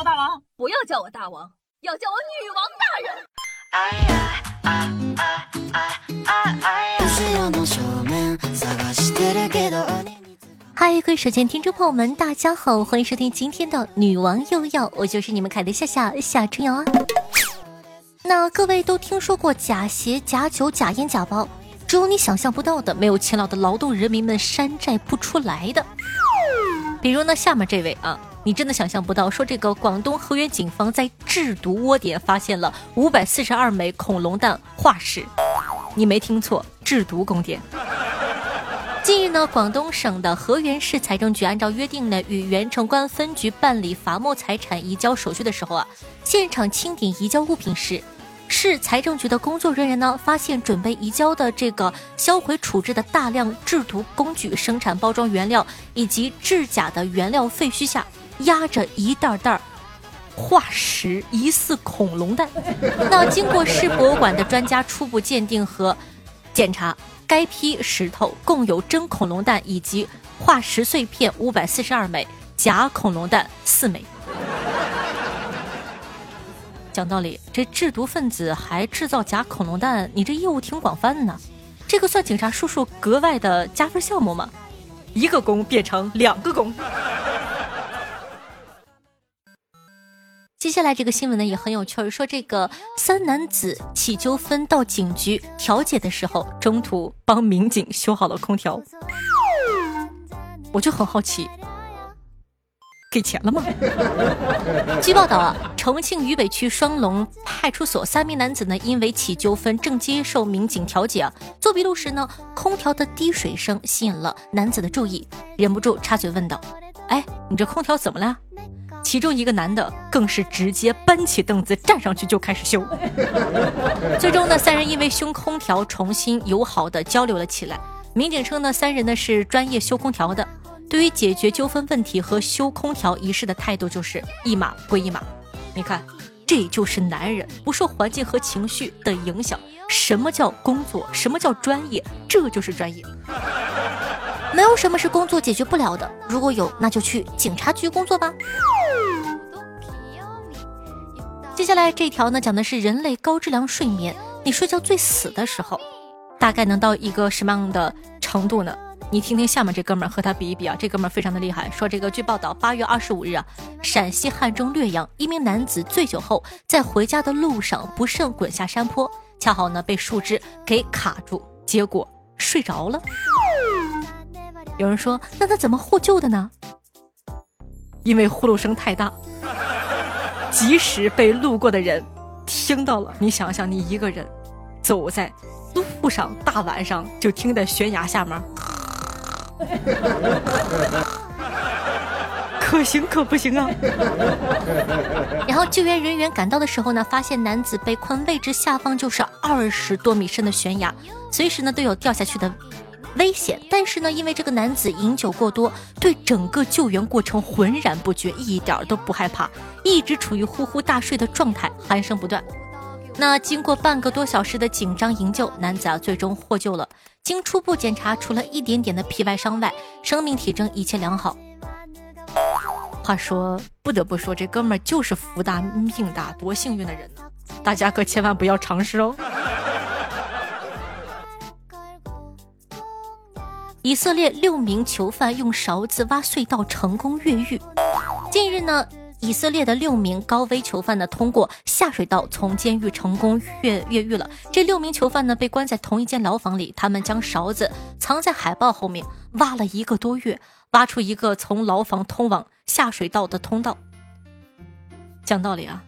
我大王，不要叫我大王，要叫我女王大人。哎呀哎哎哎哎嗨，各位手机听众朋友们，大家好，欢迎收听今天的女王又要，我就是你们凯的夏夏夏春瑶啊。那各位都听说过假鞋、假酒、假烟、假包，只有你想象不到的，没有勤劳的劳动人民们山寨不出来的。比如呢，下面这位啊，你真的想象不到，说这个广东河源警方在制毒窝点发现了五百四十二枚恐龙蛋化石，你没听错，制毒宫殿。近日呢，广东省的河源市财政局按照约定呢，与原城关分局办理罚没财产移交手续的时候啊，现场清点移交物品时，市财政局的工作人员呢，发现准备移交的这个销毁处置的大量制毒工具、生产包装原料以及制假的原料废墟下，压着一袋袋化石，疑似恐龙蛋。那经过市博物馆的专家初步鉴定和检查。该批石头共有真恐龙蛋以及化石碎片五百四十二枚，假恐龙蛋四枚。讲道理，这制毒分子还制造假恐龙蛋，你这业务挺广泛呢。这个算警察叔叔格外的加分项目吗？一个工变成两个工。接下来这个新闻呢也很有趣儿，说这个三男子起纠纷到警局调解的时候，中途帮民警修好了空调。我就很好奇，给钱了吗？据报道啊，重庆渝北区双龙派出所三名男子呢，因为起纠纷正接受民警调解啊，做笔录时呢，空调的滴水声吸引了男子的注意，忍不住插嘴问道：“哎，你这空调怎么了？”其中一个男的更是直接搬起凳子站上去就开始修。最终呢，三人因为修空调重新友好的交流了起来。民警称呢，三人呢是专业修空调的，对于解决纠纷问题和修空调一事的态度就是一码归一码。你看，这就是男人不受环境和情绪的影响。什么叫工作？什么叫专业？这就是专业。没有什么是工作解决不了的，如果有，那就去警察局工作吧。接下来这条呢，讲的是人类高质量睡眠。你睡觉最死的时候，大概能到一个什么样的程度呢？你听听下面这哥们儿和他比一比啊，这哥们儿非常的厉害。说这个，据报道，八月二十五日啊，陕西汉中略阳，一名男子醉酒后在回家的路上不慎滚下山坡，恰好呢被树枝给卡住，结果睡着了。有人说，那他怎么获救的呢？因为呼噜声太大，即使被路过的人听到了。你想想，你一个人走在路上，大晚上就听在悬崖下面，可行可不行啊？然后救援人员赶到的时候呢，发现男子被困位置下方就是二十多米深的悬崖，随时呢都有掉下去的。危险，但是呢，因为这个男子饮酒过多，对整个救援过程浑然不觉，一点都不害怕，一直处于呼呼大睡的状态，鼾声不断。那经过半个多小时的紧张营救，男子啊最终获救了。经初步检查，除了一点点的皮外伤外，生命体征一切良好。话说，不得不说，这哥们儿就是福大命大，多幸运的人呢！大家可千万不要尝试哦。以色列六名囚犯用勺子挖隧道成功越狱。近日呢，以色列的六名高危囚犯呢，通过下水道从监狱成功越越狱了。这六名囚犯呢，被关在同一间牢房里，他们将勺子藏在海报后面，挖了一个多月，挖出一个从牢房通往下水道的通道。讲道理啊，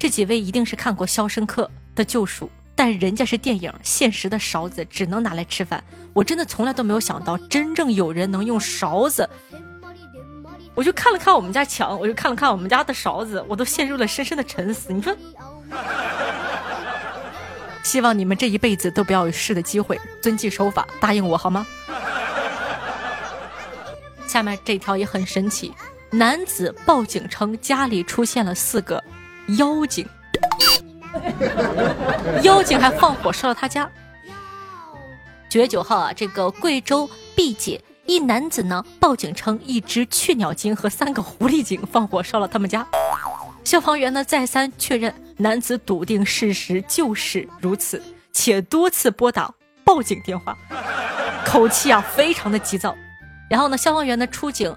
这几位一定是看过《肖申克的救赎》。但人家是电影，现实的勺子只能拿来吃饭。我真的从来都没有想到，真正有人能用勺子。我就看了看我们家墙，我就看了看我们家的勺子，我都陷入了深深的沉思。你说，希望你们这一辈子都不要有试的机会，遵纪守法，答应我好吗？下面这条也很神奇，男子报警称家里出现了四个妖精。妖精还放火烧了他家。九月九号啊，这个贵州毕节一男子呢报警称一只雀鸟精和三个狐狸精放火烧了他们家。消防员呢再三确认男子笃定事实就是如此，且多次拨打报警电话，口气啊非常的急躁。然后呢，消防员呢出警，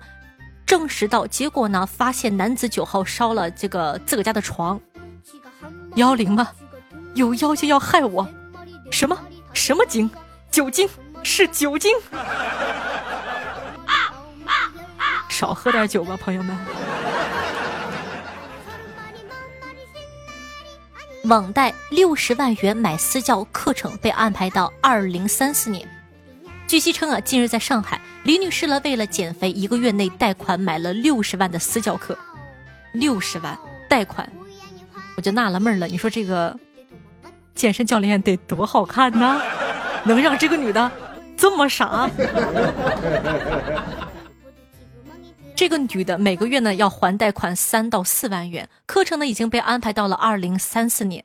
证实到结果呢，发现男子九号烧了这个自个家的床。幺零吗？有妖精要害我？什么什么精？酒精是酒精。少喝点酒吧，朋友们。网贷六十万元买私教课程被安排到二零三四年。据悉称啊，近日在上海，李女士呢为了减肥，一个月内贷款买了六十万的私教课。六十万贷款，我就纳了闷了。你说这个健身教练得多好看呢？能让这个女的这么傻？这个女的每个月呢要还贷款三到四万元，课程呢已经被安排到了二零三四年。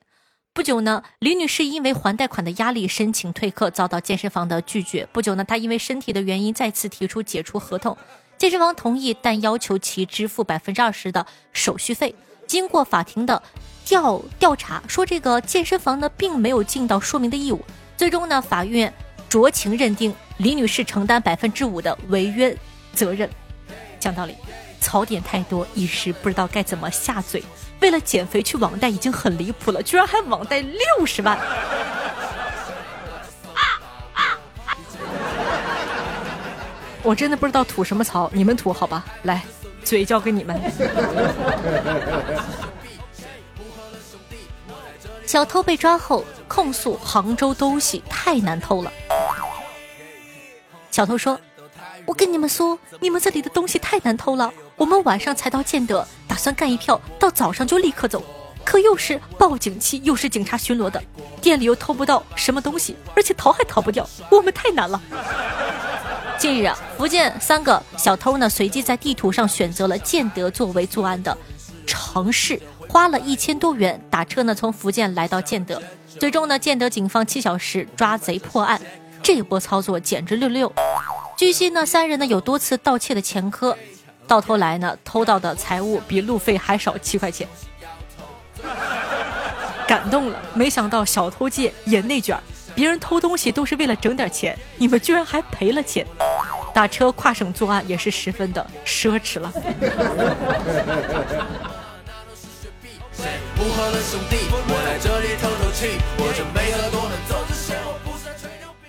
不久呢，李女士因为还贷款的压力申请退课，遭到健身房的拒绝。不久呢，她因为身体的原因再次提出解除合同，健身房同意，但要求其支付百分之二十的手续费。经过法庭的调调查，说这个健身房呢并没有尽到说明的义务。最终呢，法院酌情认定李女士承担百分之五的违约责任。讲道理，槽点太多，一时不知道该怎么下嘴。为了减肥去网贷已经很离谱了，居然还网贷六十万！我真的不知道吐什么槽，你们吐好吧？来，嘴交给你们。小偷被抓后控诉杭州东西太难偷了。小偷说。我跟你们说，你们这里的东西太难偷了。我们晚上才到建德，打算干一票，到早上就立刻走。可又是报警期，又是警察巡逻的，店里又偷不到什么东西，而且逃还逃不掉，我们太难了。近日啊，福建三个小偷呢，随即在地图上选择了建德作为作案的城市，花了一千多元打车呢，从福建来到建德。最终呢，建德警方七小时抓贼破案，这一波操作简直六六。据悉呢，三人呢有多次盗窃的前科，到头来呢偷到的财物比路费还少七块钱，感动了。没想到小偷界也内卷，别人偷东西都是为了整点钱，你们居然还赔了钱，打车跨省作案也是十分的奢侈了。Say 5和的兄弟，我在这里透透气，我准备喝多了，走这些，我不算吹牛逼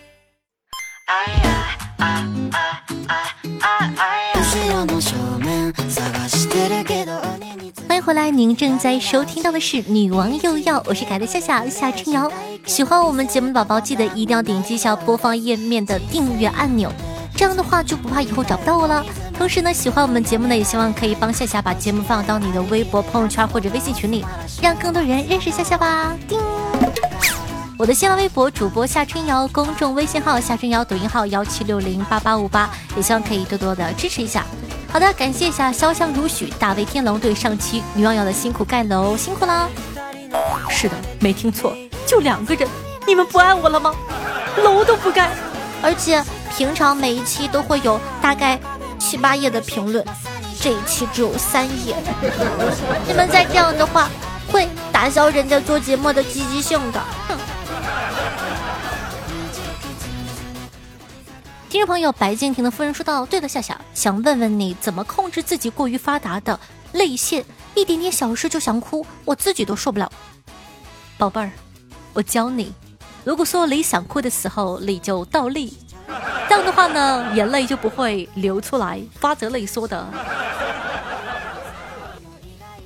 欢迎回来，您正在收听到的是《女王又要》，我是凯的夏夏夏春瑶。喜欢我们节目的宝宝，记得一定要点击一下播放页面的订阅按钮，这样的话就不怕以后找不到我了。同时呢，喜欢我们节目呢，也希望可以帮夏夏把节目放到你的微博、朋友圈或者微信群里，让更多人认识夏夏吧。叮。我的新浪微博主播夏春瑶，公众微信号夏春瑶，抖音号幺七六零八八五八，也希望可以多多的支持一下。好的，感谢一下潇湘如许、大威天龙对上期女网友的辛苦盖楼，辛苦啦！是的，没听错，就两个人，你们不爱我了吗？楼都不盖，而且平常每一期都会有大概七八页的评论，这一期只有三页，你们再这样的话，会打消人家做节目的积极性的。哼。听众朋友白敬亭的夫人说道：“对了，夏夏，想问问你怎么控制自己过于发达的泪腺，一点点小事就想哭，我自己都受不了。宝贝儿，我教你，如果说你想哭的时候，你就倒立，这样的话呢，眼泪就不会流出来，发则泪说的。”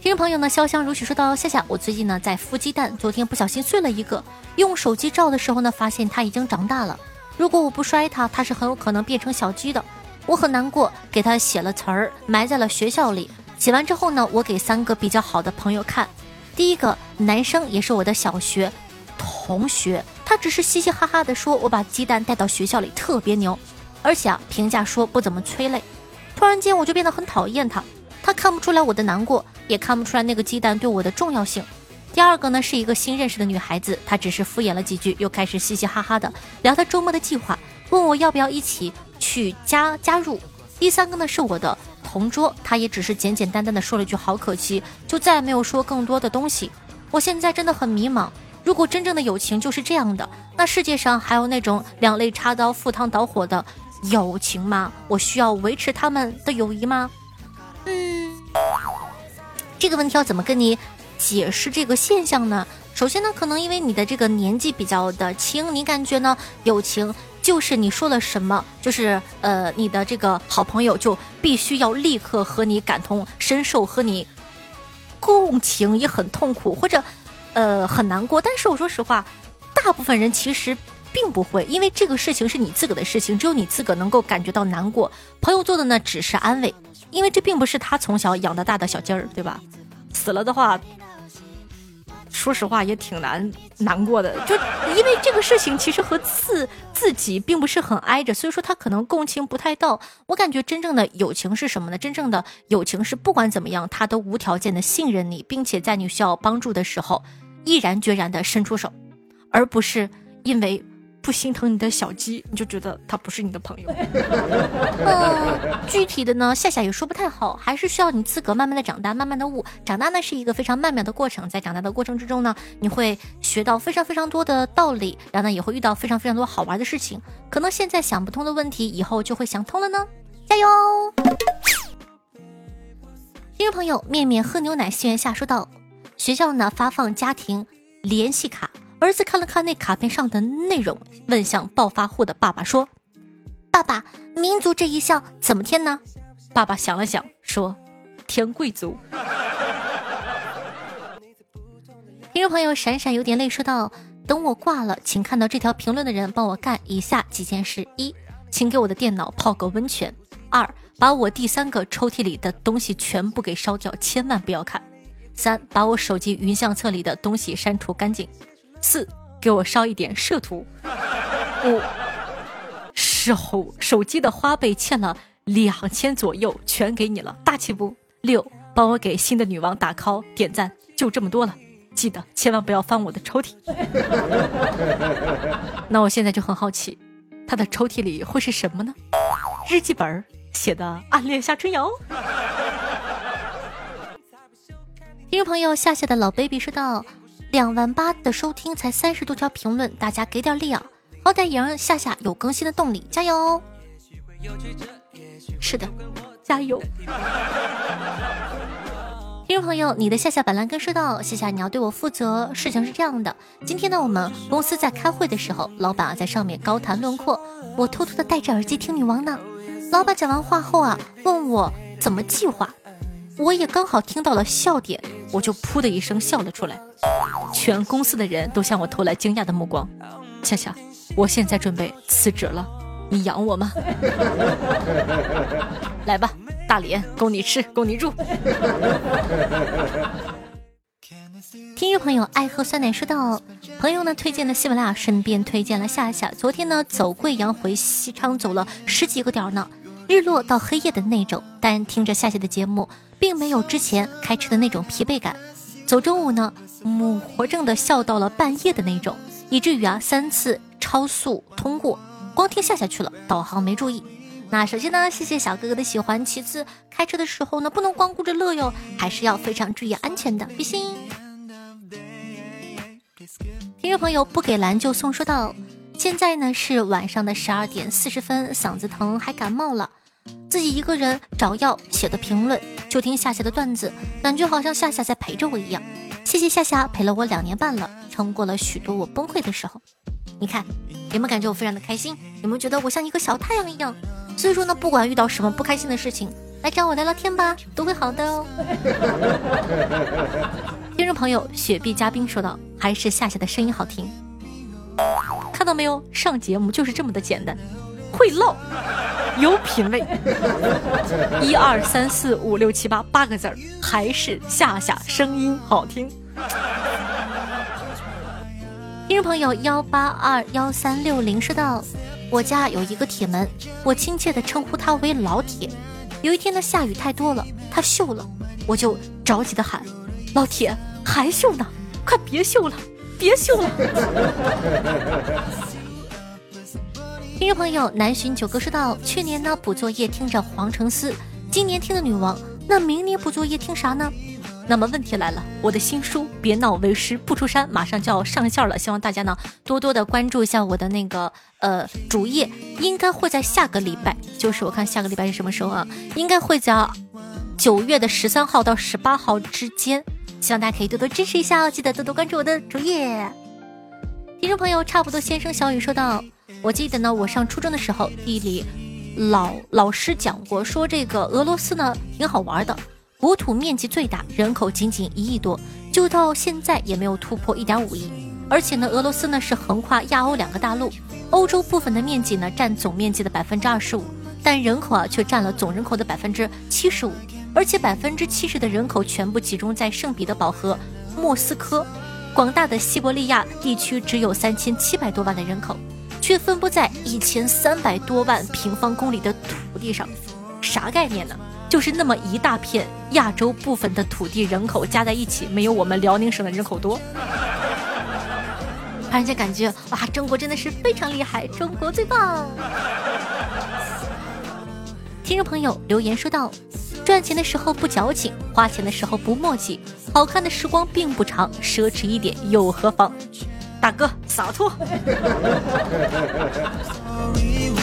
听众朋友呢，潇湘如许说道：“夏夏，我最近呢在孵鸡蛋，昨天不小心碎了一个，用手机照的时候呢，发现它已经长大了。”如果我不摔它，它是很有可能变成小鸡的。我很难过，给它写了词儿，埋在了学校里。写完之后呢，我给三个比较好的朋友看。第一个男生也是我的小学同学，他只是嘻嘻哈哈的说：“我把鸡蛋带到学校里特别牛。”而且啊，评价说不怎么催泪。突然间我就变得很讨厌他。他看不出来我的难过，也看不出来那个鸡蛋对我的重要性。第二个呢是一个新认识的女孩子，她只是敷衍了几句，又开始嘻嘻哈哈的聊她周末的计划，问我要不要一起去加加入。第三个呢是我的同桌，他也只是简简单单的说了句好可惜，就再也没有说更多的东西。我现在真的很迷茫。如果真正的友情就是这样的，那世界上还有那种两肋插刀、赴汤蹈火的友情吗？我需要维持他们的友谊吗？嗯，这个问题要怎么跟你解释这个现象呢？首先呢，可能因为你的这个年纪比较的轻，你感觉呢友情就是你说了什么，就是呃你的这个好朋友就必须要立刻和你感同身受，和你共情，也很痛苦或者。呃，很难过，但是我说实话，大部分人其实并不会，因为这个事情是你自个的事情，只有你自个能够感觉到难过。朋友做的呢，只是安慰，因为这并不是他从小养的大的小鸡儿，对吧？死了的话。说实话也挺难难过的，就因为这个事情其实和自自己并不是很挨着，所以说他可能共情不太到。我感觉真正的友情是什么呢？真正的友情是不管怎么样，他都无条件的信任你，并且在你需要帮助的时候，毅然决然的伸出手，而不是因为。不心疼你的小鸡，你就觉得他不是你的朋友。嗯，具体的呢，夏夏也说不太好，还是需要你自个慢慢的长大，慢慢的悟。长大呢是一个非常曼妙的过程，在长大的过程之中呢，你会学到非常非常多的道理，然后呢也会遇到非常非常多好玩的事情。可能现在想不通的问题，以后就会想通了呢。加油！听众朋友，面面喝牛奶，心愿下说道：学校呢发放家庭联系卡。儿子看了看那卡片上的内容，问向暴发户的爸爸说：“爸爸，民族这一项怎么填呢？”爸爸想了想说：“填贵族。”听众朋友闪闪有点泪说道：“等我挂了，请看到这条评论的人帮我干以下几件事：一，请给我的电脑泡个温泉；二，把我第三个抽屉里的东西全部给烧掉，千万不要看；三，把我手机云相册里的东西删除干净。”四，给我烧一点摄图。五，手手机的花呗欠了两千左右，全给你了，大气不？六，帮我给新的女王打 call 点赞，就这么多了，记得千万不要翻我的抽屉。那我现在就很好奇，他的抽屉里会是什么呢？日记本写的暗恋夏春瑶。听众朋友，夏夏的老 baby 说道。两万八的收听才三十多条评论，大家给点力啊！好歹也让夏夏有更新的动力，加油！是的，加油！听众朋友，你的夏夏板蓝根说道：夏夏，你要对我负责。事情是这样的，今天呢，我们公司在开会的时候，老板啊在上面高谈论阔，我偷偷的戴着耳机听女王呢。老板讲完话后啊，问我怎么计划，我也刚好听到了笑点，我就噗的一声笑了出来。全公司的人都向我投来惊讶的目光。恰恰，我现在准备辞职了，你养我吗？来吧，大脸供你吃，供你住。听众朋友爱喝酸奶说道，朋友呢推荐了喜马拉雅，顺便推荐了夏夏。昨天呢走贵阳回西昌走了十几个点呢，日落到黑夜的那种，但听着夏夏的节目，并没有之前开车的那种疲惫感。走中午呢，母活症的笑到了半夜的那种，以至于啊三次超速通过，光听夏下去了，导航没注意。那首先呢，谢谢小哥哥的喜欢。其次，开车的时候呢，不能光顾着乐哟，还是要非常注意安全的，比心。听众朋友不给蓝就送说道：现在呢是晚上的十二点四十分，嗓子疼还感冒了。自己一个人找药写的评论，就听夏夏的段子，感觉好像夏夏在陪着我一样。谢谢夏夏陪了我两年半了，撑过了许多我崩溃的时候。你看，有没有感觉我非常的开心？有没有觉得我像一个小太阳一样？所以说呢，不管遇到什么不开心的事情，来找我聊聊天吧，都会好的哦。听众朋友雪碧嘉宾说道：“还是夏夏的声音好听。”看到没有，上节目就是这么的简单。会唠，有品位。一二三四五六七八八个字儿，还是夏夏声音好听。听众朋友幺八二幺三六零说道：“我家有一个铁门，我亲切的称呼他为老铁。有一天呢，下雨太多了，他锈了，我就着急的喊：老铁还锈呢，快别锈了，别锈了。”听众朋友南浔九哥说到，去年呢补作业听着黄承思，今年听的女王，那明年补作业听啥呢？那么问题来了，我的新书《别闹为师不出山》马上就要上线了，希望大家呢多多的关注一下我的那个呃主页，应该会在下个礼拜，就是我看下个礼拜是什么时候啊？应该会在九月的十三号到十八号之间，希望大家可以多多支持一下哦，记得多多关注我的主页。听众朋友，差不多先生小雨说道：“我记得呢，我上初中的时候，地理老老师讲过，说这个俄罗斯呢挺好玩的。”国土面积最大，人口仅仅一亿多，就到现在也没有突破一点五亿。而且呢，俄罗斯呢是横跨亚欧两个大陆，欧洲部分的面积呢占总面积的百分之二十五，但人口啊却占了总人口的百分之七十五，而且百分之七十的人口全部集中在圣彼得堡和莫斯科，广大的西伯利亚地区只有三千七百多万的人口，却分布在一千三百多万平方公里的土地上，啥概念呢？就是那么一大片亚洲部分的土地，人口加在一起，没有我们辽宁省的人口多。突然间感觉，哇，中国真的是非常厉害，中国最棒！听众朋友留言说道：“赚钱的时候不矫情，花钱的时候不墨迹，好看的时光并不长，奢侈一点又何妨？”大哥，洒脱。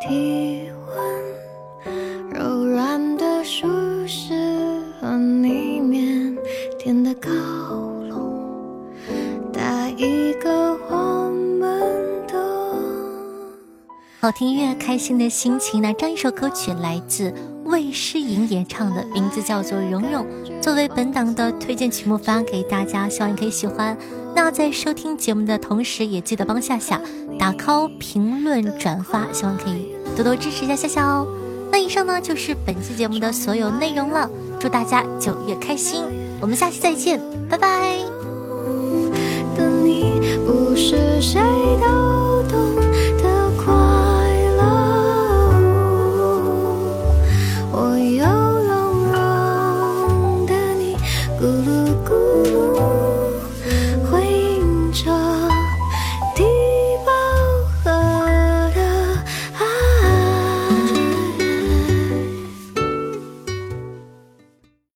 体温柔软的舒适和你腼腆的靠拢，打一个我们的好听音乐，开心的心情。那这一首歌曲来自。魏诗莹演唱的，名字叫做《蓉蓉》，作为本档的推荐曲目发给大家，希望你可以喜欢。那在收听节目的同时，也记得帮夏夏打 call、评论、转发，希望可以多多支持一下夏夏哦。那以上呢就是本期节目的所有内容了，祝大家九月开心，我们下期再见，拜拜。你不是谁都。